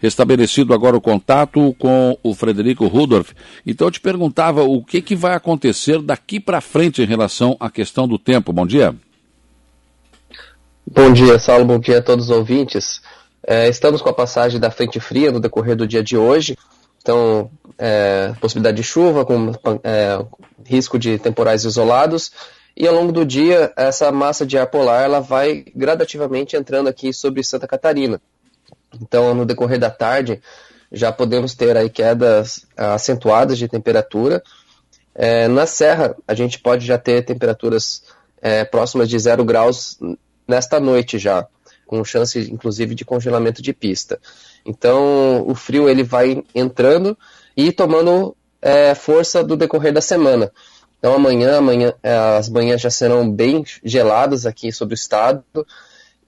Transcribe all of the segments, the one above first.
restabelecido agora o contato com o Frederico Rudolph. Então eu te perguntava o que, que vai acontecer daqui para frente em relação à questão do tempo. Bom dia. Bom dia, Saulo. Bom dia a todos os ouvintes. É, estamos com a passagem da frente fria no decorrer do dia de hoje. Então, é, possibilidade de chuva, com é, risco de temporais isolados. E ao longo do dia, essa massa de ar polar ela vai gradativamente entrando aqui sobre Santa Catarina. Então, no decorrer da tarde, já podemos ter aí quedas acentuadas de temperatura. É, na Serra, a gente pode já ter temperaturas é, próximas de zero graus nesta noite já, com chance inclusive de congelamento de pista. Então, o frio ele vai entrando e tomando é, força do decorrer da semana. Então, amanhã, amanhã é, as manhãs já serão bem geladas aqui sobre o estado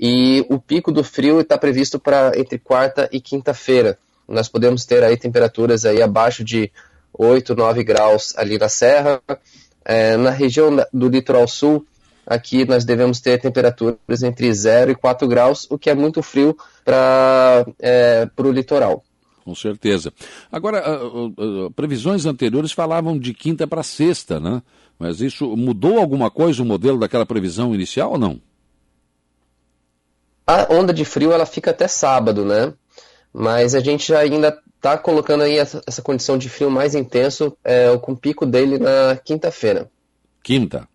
e o pico do frio está previsto para entre quarta e quinta-feira. Nós podemos ter aí temperaturas aí abaixo de 8, 9 graus ali na serra. É, na região do litoral sul, aqui nós devemos ter temperaturas entre 0 e 4 graus, o que é muito frio para é, o litoral. Com certeza. Agora, previsões anteriores falavam de quinta para sexta, né? Mas isso mudou alguma coisa o modelo daquela previsão inicial ou não? A onda de frio ela fica até sábado, né? Mas a gente ainda está colocando aí essa, essa, condição de frio mais intenso é, com o pico dele na quinta-feira. Quinta.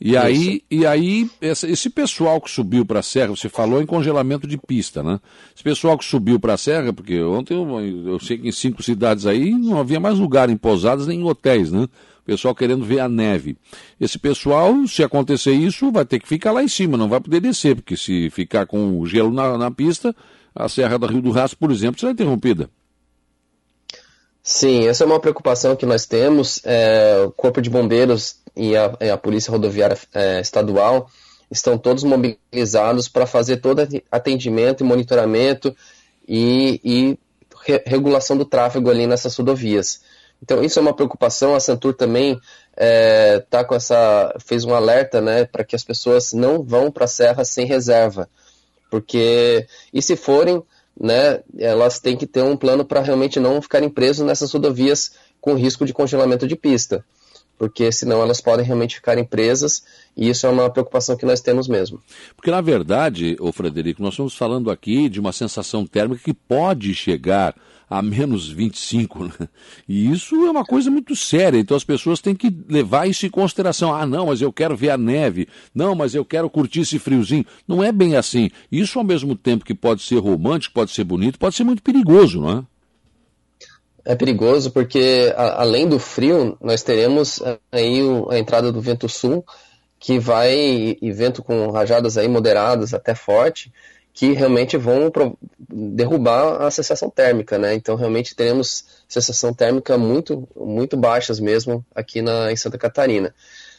E aí, e aí esse pessoal que subiu para a serra, você falou em congelamento de pista, né? Esse pessoal que subiu para a serra, porque ontem eu, eu, sei que em cinco cidades aí não havia mais lugar em pousadas nem em hotéis, né? O pessoal querendo ver a neve. Esse pessoal, se acontecer isso, vai ter que ficar lá em cima, não vai poder descer, porque se ficar com o gelo na, na pista, a Serra do Rio do Rastro, por exemplo, será interrompida. Sim, essa é uma preocupação que nós temos. É, o Corpo de Bombeiros e a, e a Polícia Rodoviária é, Estadual estão todos mobilizados para fazer todo atendimento e monitoramento e, e re regulação do tráfego ali nessas rodovias. Então isso é uma preocupação. A Santur também é, tá com essa fez um alerta, né, para que as pessoas não vão para a serra sem reserva, porque e se forem, né, elas têm que ter um plano para realmente não ficarem presos nessas rodovias com risco de congelamento de pista, porque senão elas podem realmente ficar presas e isso é uma preocupação que nós temos mesmo. Porque na verdade, o Frederico, nós estamos falando aqui de uma sensação térmica que pode chegar a menos 25. Né? E isso é uma coisa muito séria. Então as pessoas têm que levar isso em consideração. Ah, não, mas eu quero ver a neve. Não, mas eu quero curtir esse friozinho. Não é bem assim. Isso, ao mesmo tempo que pode ser romântico, pode ser bonito, pode ser muito perigoso, não é? É perigoso porque, a, além do frio, nós teremos eh, aí o, a entrada do vento sul, que vai, e vento com rajadas aí moderadas até forte, que realmente vão derrubar a sensação térmica, né? Então realmente teremos sensação térmica muito muito baixas mesmo aqui na em Santa Catarina.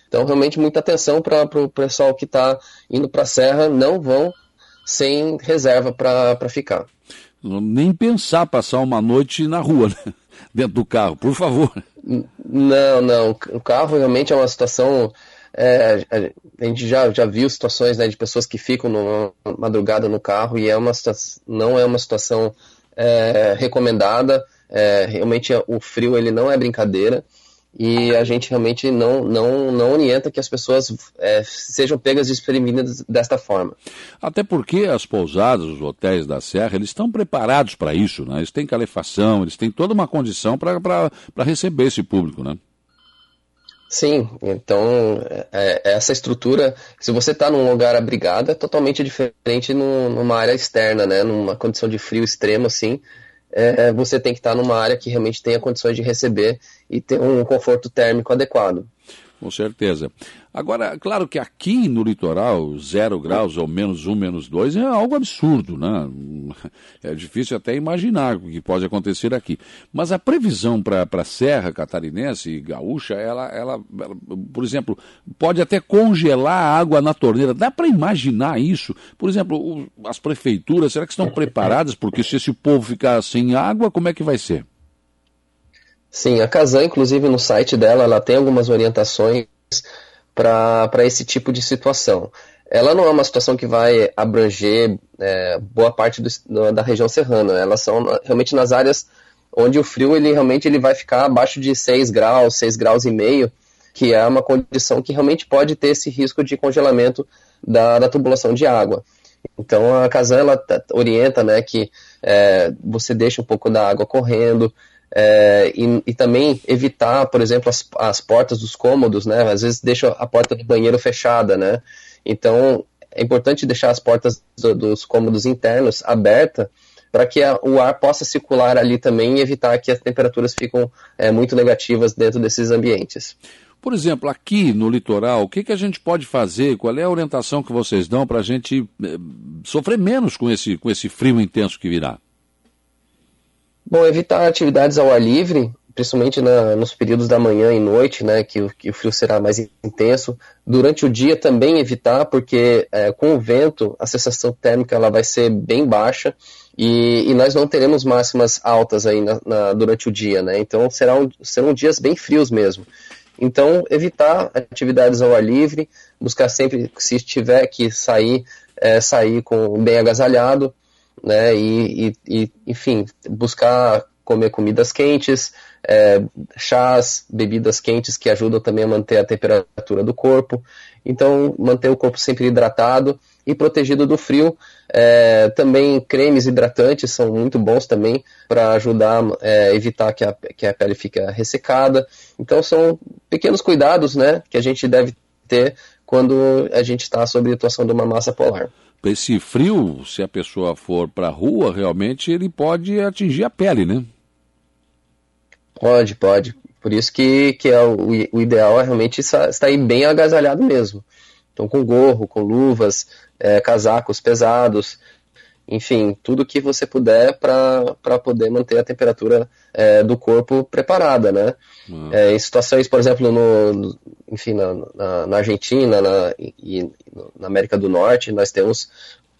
Então realmente muita atenção para o pessoal que está indo para a serra, não vão sem reserva para ficar. Nem pensar passar uma noite na rua, né? dentro do carro, por favor. Não, não. O carro realmente é uma situação é, a gente já, já viu situações né, de pessoas que ficam numa madrugada no carro e é uma não é uma situação é, recomendada. É, realmente o frio ele não é brincadeira e a gente realmente não, não, não orienta que as pessoas é, sejam pegas desprevenidas desta forma. Até porque as pousadas, os hotéis da Serra, eles estão preparados para isso, né? Eles têm calefação, eles têm toda uma condição para receber esse público, né? Sim, então é, é, essa estrutura, se você está num lugar abrigado, é totalmente diferente no, numa área externa, né? Numa condição de frio extremo, assim, é, você tem que estar tá numa área que realmente tenha condições de receber e ter um conforto térmico adequado. Com certeza. Agora, claro que aqui no litoral, zero graus ou menos um, menos dois é algo absurdo, né? É difícil até imaginar o que pode acontecer aqui. Mas a previsão para a Serra Catarinense e Gaúcha, ela, ela, ela, por exemplo, pode até congelar a água na torneira. Dá para imaginar isso? Por exemplo, o, as prefeituras, será que estão preparadas? Porque se esse povo ficar sem água, como é que vai ser? Sim, a Casan, inclusive no site dela, ela tem algumas orientações para esse tipo de situação. ela não é uma situação que vai abranger é, boa parte do, da região serrana. Elas são realmente nas áreas onde o frio ele realmente ele vai ficar abaixo de 6 graus, 6 graus e meio, que é uma condição que realmente pode ter esse risco de congelamento da, da tubulação de água. Então a Kazan ela orienta né, que é, você deixa um pouco da água correndo, é, e, e, também evitar, por exemplo, as, as, portas dos cômodos, né? Às vezes deixa a porta do banheiro fechada, né? Então é importante deixar as portas do, dos cômodos internos abertas para que a, o ar possa circular ali também e evitar que as temperaturas fiquem é, muito negativas dentro desses ambientes. Por exemplo, aqui no litoral, o que, que a gente pode fazer? Qual é a orientação que vocês dão para a gente é, sofrer menos com esse, com esse frio intenso que virá? Bom, evitar atividades ao ar livre, principalmente na, nos períodos da manhã e noite, né, que, que, o frio será mais intenso. Durante o dia também evitar, porque é, com o vento a sensação térmica ela vai ser bem baixa e, e nós não teremos máximas altas aí na, na, durante o dia, né? Então serão, serão dias bem frios mesmo. Então evitar atividades ao ar livre, buscar sempre, se tiver que sair, é, sair com bem agasalhado né? E, e, e enfim, buscar comer comidas quentes, é, chás, bebidas quentes que ajudam também a manter a temperatura do corpo. Então, manter o corpo sempre hidratado e protegido do frio. É, também cremes hidratantes são muito bons também para ajudar a é, evitar que a, que a pele fique ressecada. Então, são pequenos cuidados né, que a gente deve ter quando a gente está sob a atuação de uma massa polar esse frio, se a pessoa for para a rua, realmente ele pode atingir a pele, né? Pode, pode. Por isso que, que é o, o ideal é realmente estar bem agasalhado mesmo. Então, com gorro, com luvas, é, casacos pesados, enfim, tudo que você puder para poder manter a temperatura é, do corpo preparada, né? Uhum. É, em situações, por exemplo, no, no enfim, na, na, na Argentina na, e na América do Norte, nós temos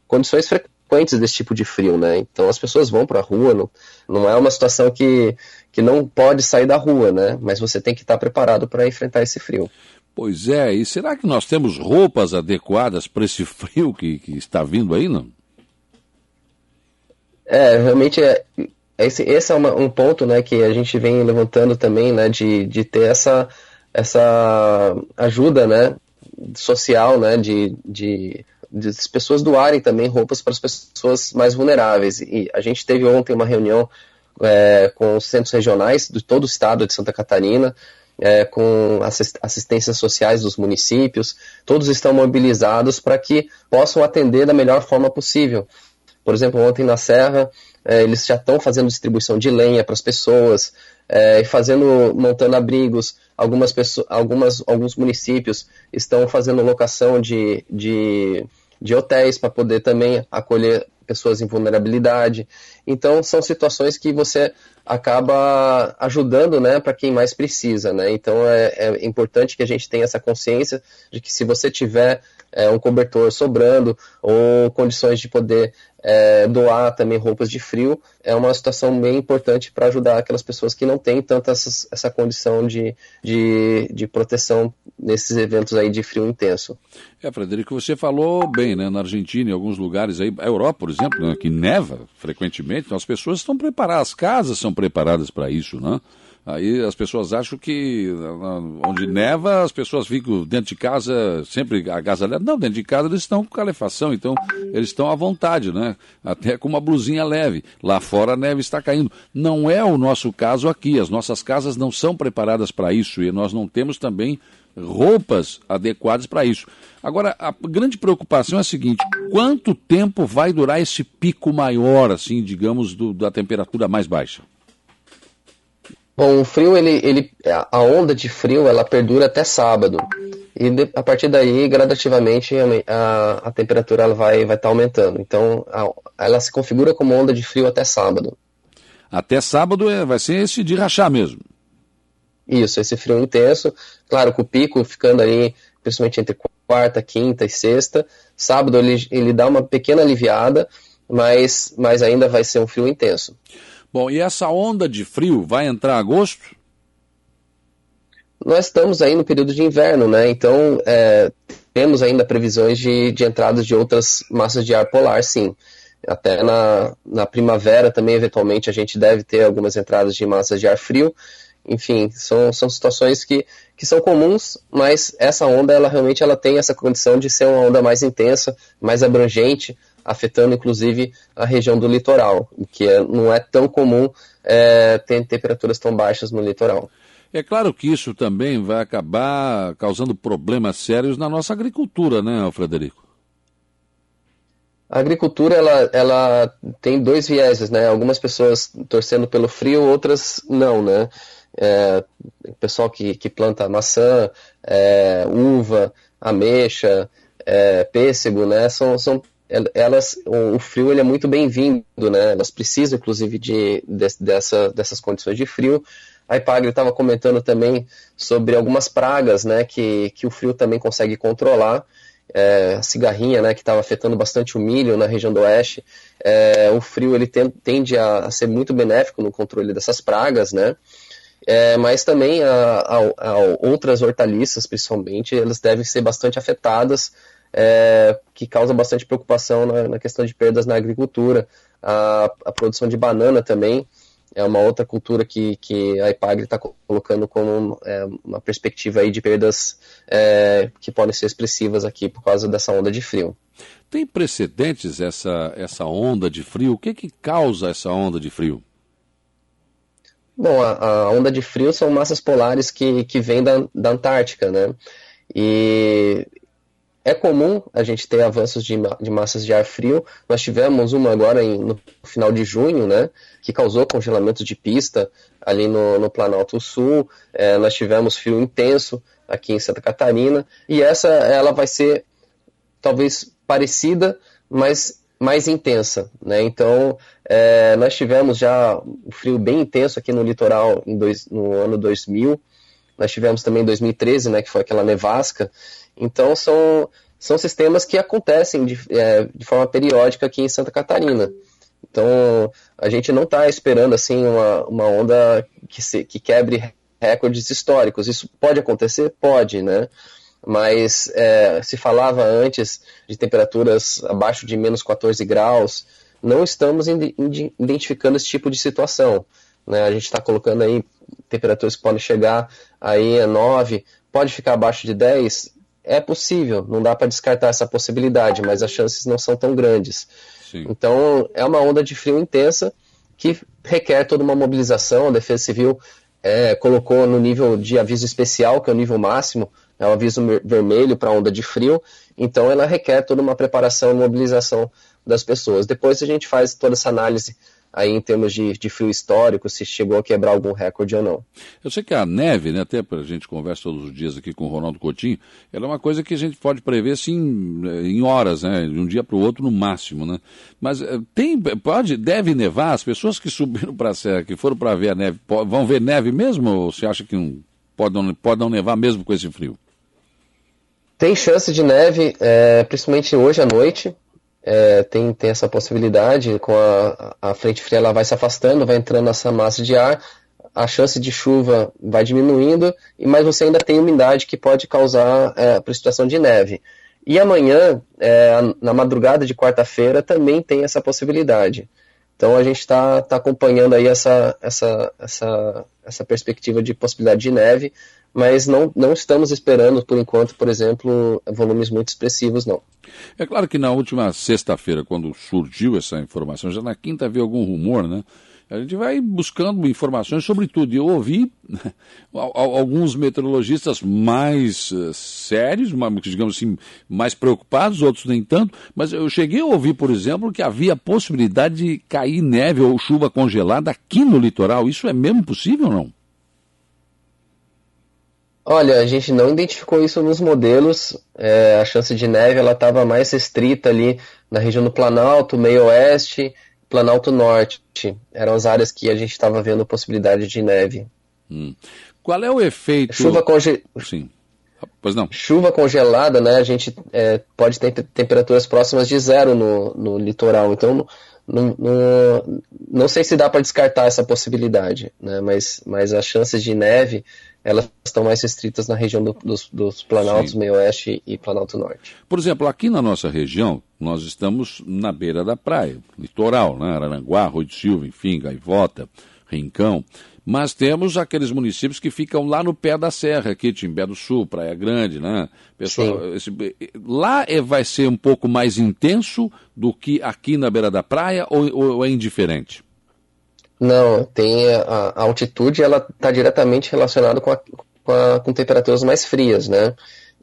condições frequentes desse tipo de frio, né? Então as pessoas vão para a rua, não, não é uma situação que, que não pode sair da rua, né? Mas você tem que estar preparado para enfrentar esse frio. Pois é, e será que nós temos roupas adequadas para esse frio que, que está vindo aí, não? É, realmente é, esse, esse é uma, um ponto né, que a gente vem levantando também, né, de, de ter essa, essa ajuda né, social, né, de, de, de as pessoas doarem também roupas para as pessoas mais vulneráveis. E a gente teve ontem uma reunião é, com os centros regionais de todo o estado de Santa Catarina, é, com assistências sociais dos municípios, todos estão mobilizados para que possam atender da melhor forma possível. Por exemplo, ontem na Serra, é, eles já estão fazendo distribuição de lenha para as pessoas, é, fazendo, montando abrigos. Algumas pessoas, algumas, alguns municípios estão fazendo locação de, de, de hotéis para poder também acolher pessoas em vulnerabilidade. Então, são situações que você acaba ajudando né, para quem mais precisa. Né? Então, é, é importante que a gente tenha essa consciência de que se você tiver é, um cobertor sobrando ou condições de poder é, doar também roupas de frio, é uma situação bem importante para ajudar aquelas pessoas que não têm tanta essa, essa condição de, de, de, proteção nesses eventos aí de frio intenso. É, Frederico, você falou bem, né? Na Argentina, em alguns lugares aí, a Europa, por exemplo, né, que neva frequentemente, então as pessoas estão preparadas, as casas são preparadas para isso, né? Aí as pessoas acham que onde neva, as pessoas ficam dentro de casa, sempre agasalhadas. Não, dentro de casa eles estão com calefação, então eles estão à vontade, né? Até com uma blusinha leve. Lá fora a neve está caindo. Não é o nosso caso aqui. As nossas casas não são preparadas para isso e nós não temos também roupas adequadas para isso. Agora, a grande preocupação é a seguinte: quanto tempo vai durar esse pico maior, assim, digamos, do, da temperatura mais baixa? Bom, o frio, ele, ele, a onda de frio, ela perdura até sábado. E de, a partir daí, gradativamente, a, a temperatura ela vai estar vai tá aumentando. Então, a, ela se configura como onda de frio até sábado. Até sábado é, vai ser esse de rachar mesmo. Isso, esse frio intenso. Claro, com o pico ficando ali, principalmente entre quarta, quinta e sexta. Sábado ele, ele dá uma pequena aliviada, mas, mas ainda vai ser um frio intenso. Bom, e essa onda de frio vai entrar agosto? Nós estamos aí no período de inverno, né? Então, é, temos ainda previsões de, de entradas de outras massas de ar polar, sim. Até na, na primavera também, eventualmente, a gente deve ter algumas entradas de massas de ar frio. Enfim, são, são situações que, que são comuns, mas essa onda, ela realmente ela tem essa condição de ser uma onda mais intensa, mais abrangente, afetando inclusive a região do litoral, que é, não é tão comum é, ter temperaturas tão baixas no litoral. É claro que isso também vai acabar causando problemas sérios na nossa agricultura, né, Frederico? A agricultura ela, ela tem dois vieses, né? Algumas pessoas torcendo pelo frio, outras não, né? É, pessoal que, que planta maçã, é, uva, ameixa, é, pêssego, né? São, são elas, o frio ele é muito bem-vindo, né? Elas precisam, inclusive, de, de, dessa, dessas condições de frio. A Ipagre estava comentando também sobre algumas pragas, né? Que, que o frio também consegue controlar. É, a cigarrinha, né? Que estava afetando bastante o milho na região do oeste. É, o frio ele tende a, a, ser muito benéfico no controle dessas pragas, né? É, mas também a, a, a outras hortaliças, principalmente, elas devem ser bastante afetadas é, que causa bastante preocupação na, na, questão de perdas na agricultura. A, a, produção de banana também é uma outra cultura que, que a IPAGRE está colocando como é, uma perspectiva aí de perdas é, que podem ser expressivas aqui por causa dessa onda de frio. Tem precedentes essa, essa onda de frio? O que, que causa essa onda de frio? Bom, a, a, onda de frio são massas polares que, que vêm da, da Antártica, né? E é comum a gente ter avanços de, de, massas de ar frio. Nós tivemos uma agora em, no final de junho, né, que causou congelamento de pista ali no, no Planalto Sul. É, nós tivemos frio intenso aqui em Santa Catarina. E essa ela vai ser talvez parecida, mas mais intensa. Né? Então, é, nós tivemos já um frio bem intenso aqui no litoral dois, no ano 2000. Nós tivemos também em 2013, né, que foi aquela nevasca. Então são, são sistemas que acontecem de, é, de forma periódica aqui em Santa Catarina. Então a gente não está esperando assim uma, uma onda que, se, que quebre recordes históricos. Isso pode acontecer? Pode, né? Mas é, se falava antes de temperaturas abaixo de menos 14 graus, não estamos identificando esse tipo de situação. Né? A gente está colocando aí temperaturas que podem chegar aí a 9, pode ficar abaixo de 10, é possível, não dá para descartar essa possibilidade, mas as chances não são tão grandes. Sim. Então, é uma onda de frio intensa que requer toda uma mobilização. A Defesa Civil é, colocou no nível de aviso especial, que é o nível máximo, é o aviso vermelho para onda de frio. Então, ela requer toda uma preparação e mobilização das pessoas. Depois a gente faz toda essa análise aí em termos de, de frio histórico, se chegou a quebrar algum recorde ou não. Eu sei que a neve, né, até a gente conversa todos os dias aqui com o Ronaldo Coutinho, ela é uma coisa que a gente pode prever assim em horas, né, de um dia para o outro no máximo, né. Mas eh, tem, pode, deve nevar, as pessoas que subiram para a serra, que foram para ver a neve, vão ver neve mesmo ou você acha que não, pode, não, pode não nevar mesmo com esse frio? Tem chance de neve, é, principalmente hoje à noite, é, tem, tem essa possibilidade, com a, a frente fria ela vai se afastando, vai entrando essa massa de ar, a chance de chuva vai diminuindo, mas você ainda tem umidade que pode causar é, precipitação de neve. E amanhã, é, na madrugada de quarta-feira, também tem essa possibilidade. Então a gente está tá acompanhando aí essa, essa, essa, essa perspectiva de possibilidade de neve, mas não, não estamos esperando, por enquanto, por exemplo, volumes muito expressivos, não. É claro que na última sexta-feira, quando surgiu essa informação, já na quinta havia algum rumor, né? A gente vai buscando informações sobre tudo. E eu ouvi né, alguns meteorologistas mais uh, sérios, digamos assim, mais preocupados, outros nem tanto, mas eu cheguei a ouvir, por exemplo, que havia possibilidade de cair neve ou chuva congelada aqui no litoral. Isso é mesmo possível ou não? Olha, a gente não identificou isso nos modelos. É, a chance de neve ela estava mais restrita ali na região do Planalto, meio oeste, Planalto Norte. Eram as áreas que a gente estava vendo possibilidade de neve. Hum. Qual é o efeito? Chuva conge... Sim. Pois não. Chuva congelada, né? A gente é, pode ter temperaturas próximas de zero no, no litoral. Então, não, não, não sei se dá para descartar essa possibilidade, né? mas, mas as chances de neve elas estão mais restritas na região do, dos, dos Planaltos Sim. Meio-Oeste e Planalto Norte. Por exemplo, aqui na nossa região, nós estamos na beira da praia, litoral, né? Araranguá, Rui de Silva, enfim, Gaivota, Rincão. Mas temos aqueles municípios que ficam lá no pé da serra, aqui, Timbé do Sul, Praia Grande, né? Pessoal, esse, lá é, vai ser um pouco mais intenso do que aqui na beira da praia ou, ou é indiferente? Não, tem a, a altitude, ela está diretamente relacionada com, a, com, a, com temperaturas mais frias, né?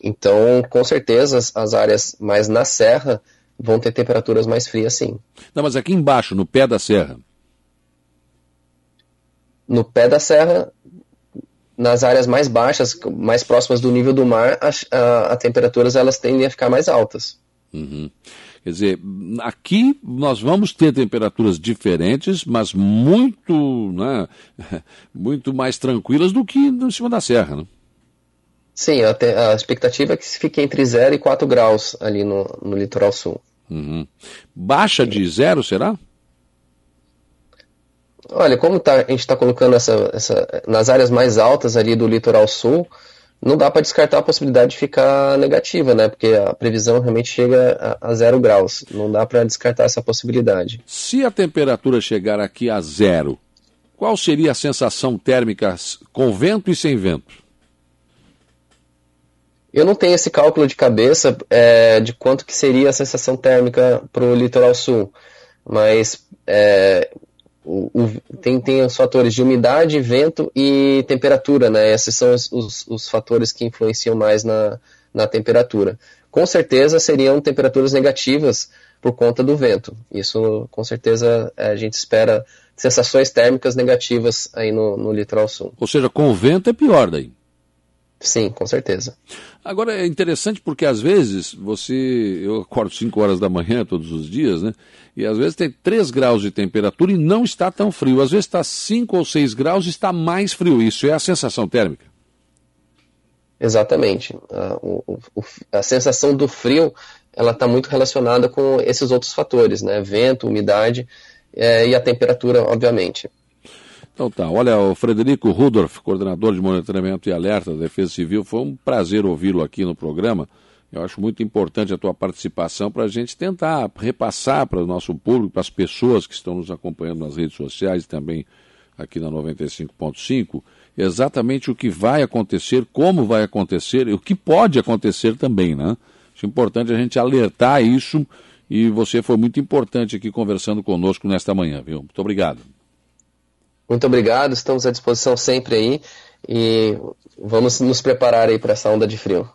Então, com certeza, as, as áreas mais na serra vão ter temperaturas mais frias, sim. Não, mas aqui embaixo, no pé da serra? No pé da serra, nas áreas mais baixas, mais próximas do nível do mar, as temperaturas elas tendem a ficar mais altas. Uhum. Quer dizer, aqui nós vamos ter temperaturas diferentes, mas muito, né, muito mais tranquilas do que em cima da serra, né? Sim, a, te, a expectativa é que fique entre 0 e 4 graus ali no, no litoral sul. Uhum. Baixa de zero, será? Olha, como tá, a gente está colocando essa, essa, nas áreas mais altas ali do litoral sul, não dá para descartar a possibilidade de ficar negativa, né? Porque a previsão realmente chega a, a zero graus. Não dá para descartar essa possibilidade. Se a temperatura chegar aqui a zero, qual seria a sensação térmica com vento e sem vento? Eu não tenho esse cálculo de cabeça é, de quanto que seria a sensação térmica para o litoral sul, mas é, o, o, tem, tem os fatores de umidade, vento e temperatura, né? Esses são os, os, os, fatores que influenciam mais na, na temperatura. Com certeza seriam temperaturas negativas por conta do vento. Isso, com certeza, a gente espera sensações térmicas negativas aí no, no litoral sul. Ou seja, com o vento é pior daí. Sim, com certeza. Agora é interessante porque às vezes você. Eu acordo 5 horas da manhã todos os dias, né? E às vezes tem 3 graus de temperatura e não está tão frio. Às vezes está 5 ou 6 graus e está mais frio. Isso é a sensação térmica. Exatamente. A, o, a sensação do frio ela está muito relacionada com esses outros fatores, né? Vento, umidade é, e a temperatura, obviamente. Então tá, olha, o Frederico Rudolf, coordenador de monitoramento e alerta da Defesa Civil, foi um prazer ouvi-lo aqui no programa. Eu acho muito importante a tua participação para a gente tentar repassar para o nosso público, para as pessoas que estão nos acompanhando nas redes sociais e também aqui na 95.5, exatamente o que vai acontecer, como vai acontecer e o que pode acontecer também, né? Acho importante a gente alertar isso e você foi muito importante aqui conversando conosco nesta manhã, viu? Muito obrigado. Muito obrigado, estamos à disposição sempre aí e vamos nos preparar aí para essa onda de frio.